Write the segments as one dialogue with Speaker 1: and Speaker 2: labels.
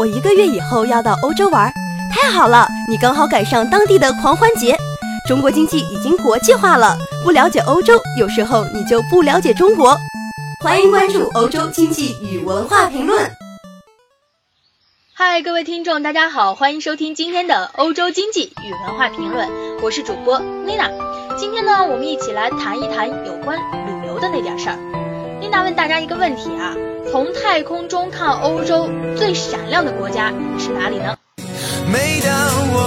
Speaker 1: 我一个月以后要到欧洲玩，太好了，你刚好赶上当地的狂欢节。中国经济已经国际化了，不了解欧洲，有时候你就不了解中国。欢迎关注欧洲经济与文化评论。
Speaker 2: 嗨，各位听众，大家好，欢迎收听今天的欧洲经济与文化评论，我是主播 Lina。今天呢，我们一起来谈一谈有关旅游的那点事儿。Lina 问大家一个问题啊，从太空中看欧洲最闪亮的国家是哪里呢？每当我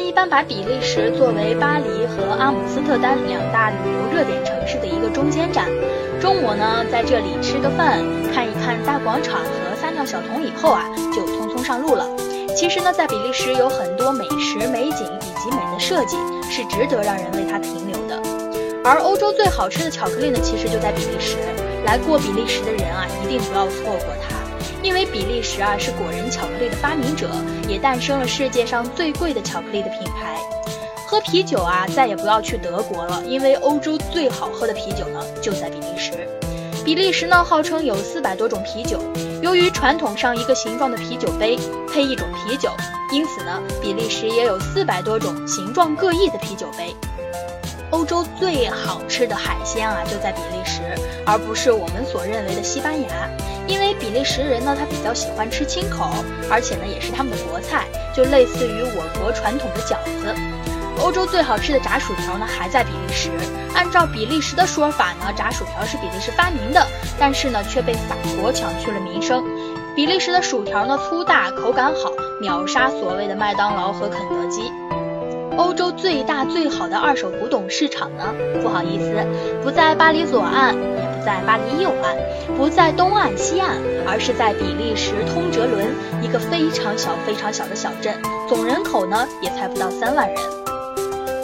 Speaker 2: 一般把比利时作为巴黎和阿姆斯特丹两大旅游热点城市的一个中间站。中午呢，在这里吃个饭，看一看大广场和撒尿小童以后啊，就匆匆上路了。其实呢，在比利时有很多美食、美景以及美的设计，是值得让人为它停留的。而欧洲最好吃的巧克力呢，其实就在比利时。来过比利时的人啊，一定不要错过它，因为比利时啊是果仁巧克力的发明者，也诞生了世界上最贵的巧克力的品牌。喝啤酒啊，再也不要去德国了，因为欧洲最好喝的啤酒呢就在比利时。比利时呢号称有四百多种啤酒，由于传统上一个形状的啤酒杯配一种啤酒，因此呢比利时也有四百多种形状各异的啤酒杯。欧洲最好吃的海鲜啊就在比利时，而不是我们所认为的西班牙，因为比利时人呢他比较喜欢吃清口，而且呢也是他们的国菜，就类似于我国传统的饺子。欧洲最好吃的炸薯条呢，还在比利时。按照比利时的说法呢，炸薯条是比利时发明的，但是呢，却被法国抢去了名声。比利时的薯条呢，粗大，口感好，秒杀所谓的麦当劳和肯德基。欧洲最大最好的二手古董市场呢，不好意思，不在巴黎左岸，也不在巴黎右岸，不在东岸西岸，而是在比利时通哲伦一个非常小非常小的小镇，总人口呢也才不到三万人。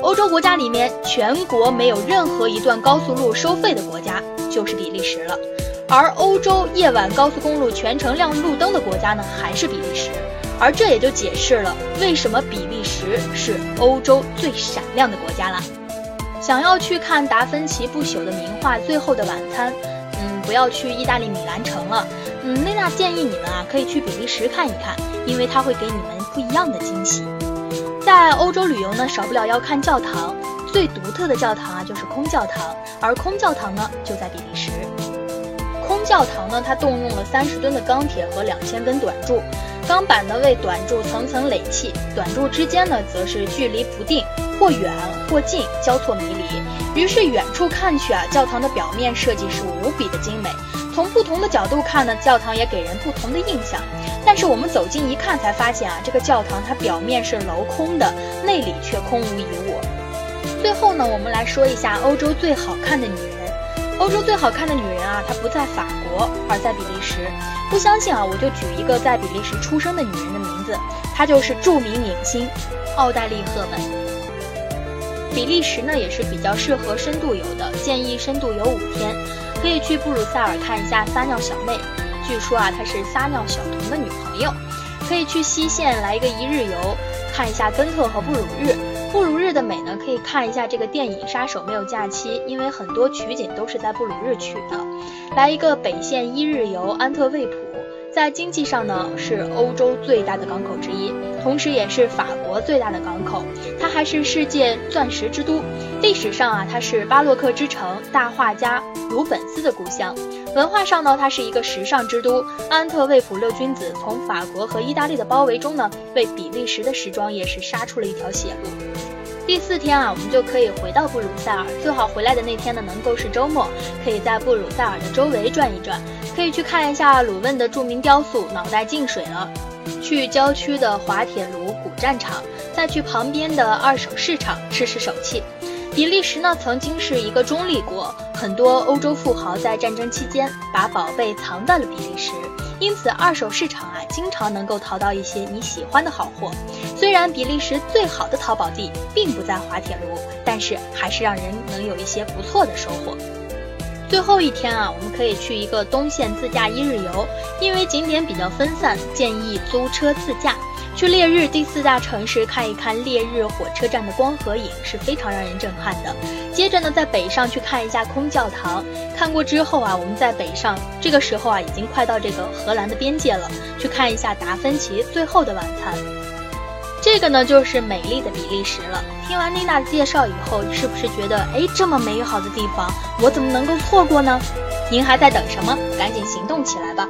Speaker 2: 欧洲国家里面，全国没有任何一段高速路收费的国家就是比利时了。而欧洲夜晚高速公路全程亮路灯的国家呢，还是比利时。而这也就解释了为什么比利时是欧洲最闪亮的国家了。想要去看达芬奇不朽的名画《最后的晚餐》，嗯，不要去意大利米兰城了。嗯，丽娜建议你们啊，可以去比利时看一看，因为它会给你们不一样的惊喜。在欧洲旅游呢，少不了要看教堂。最独特的教堂啊，就是空教堂。而空教堂呢，就在比利时。空教堂呢，它动用了三十吨的钢铁和两千根短柱，钢板呢为短柱层层垒砌，短柱之间呢则是距离不定，或远或近，交错迷离。于是远处看去啊，教堂的表面设计是无比的精美。从不同的角度看呢，教堂也给人不同的印象。但是我们走近一看，才发现啊，这个教堂它表面是镂空的，内里却空无一物。最后呢，我们来说一下欧洲最好看的女人。欧洲最好看的女人啊，她不在法国，而在比利时。不相信啊，我就举一个在比利时出生的女人的名字，她就是著名影星奥黛丽·赫本。比利时呢，也是比较适合深度游的，建议深度游五天，可以去布鲁塞尔看一下撒尿小妹。据说啊，她是撒尿小童的女朋友，可以去西线来一个一日游，看一下根特和布鲁日。布鲁日的美呢，可以看一下这个电影《杀手没有假期》，因为很多取景都是在布鲁日取的。来一个北线一日游安特卫普，在经济上呢是欧洲最大的港口之一，同时也是法国最大的港口，它还是世界钻石之都。历史上啊，它是巴洛克之城，大画家鲁本斯的故乡。文化上呢，它是一个时尚之都。安特卫普六君子从法国和意大利的包围中呢，为比利时的时装业是杀出了一条血路。第四天啊，我们就可以回到布鲁塞尔。最好回来的那天呢，能够是周末，可以在布鲁塞尔的周围转一转，可以去看一下鲁汶的著名雕塑“脑袋进水了”，去郊区的滑铁卢古战场，再去旁边的二手市场吃吃手气。比利时呢曾经是一个中立国，很多欧洲富豪在战争期间把宝贝藏在了比利时，因此二手市场啊经常能够淘到一些你喜欢的好货。虽然比利时最好的淘宝地并不在滑铁卢，但是还是让人能有一些不错的收获。最后一天啊，我们可以去一个东线自驾一日游，因为景点比较分散，建议租车自驾。去烈日第四大城市看一看烈日火车站的光合影是非常让人震撼的。接着呢，在北上去看一下空教堂。看过之后啊，我们在北上，这个时候啊，已经快到这个荷兰的边界了。去看一下达芬奇《最后的晚餐》。这个呢，就是美丽的比利时了。听完丽娜的介绍以后，是不是觉得哎，这么美好的地方，我怎么能够错过呢？您还在等什么？赶紧行动起来吧！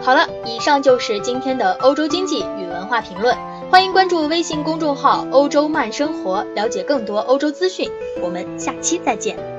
Speaker 2: 好了，以上就是今天的欧洲经济与化评论。欢迎关注微信公众号“欧洲慢生活”，了解更多欧洲资讯。我们下期再见。